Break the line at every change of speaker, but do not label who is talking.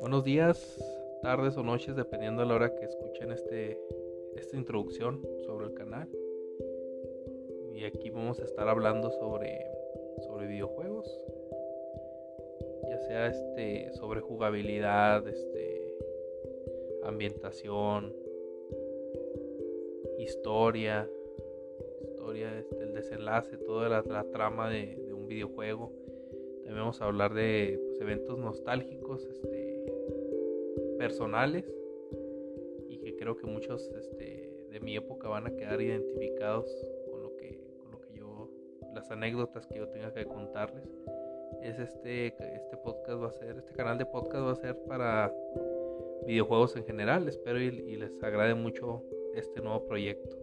Buenos días, tardes o noches, dependiendo de la hora que escuchen este, esta introducción sobre el canal. Y aquí vamos a estar hablando sobre, sobre videojuegos, ya sea este, sobre jugabilidad, este, ambientación, historia, historia, este, el desenlace, toda la, trama de, un videojuego. También vamos a hablar de pues, eventos nostálgicos, este, personales, y que creo que muchos este, de mi época van a quedar identificados con lo que, con lo que yo, las anécdotas que yo tenga que contarles. Es este, este podcast va a ser, este canal de podcast va a ser para videojuegos en general. Espero y les agrade mucho este nuevo proyecto.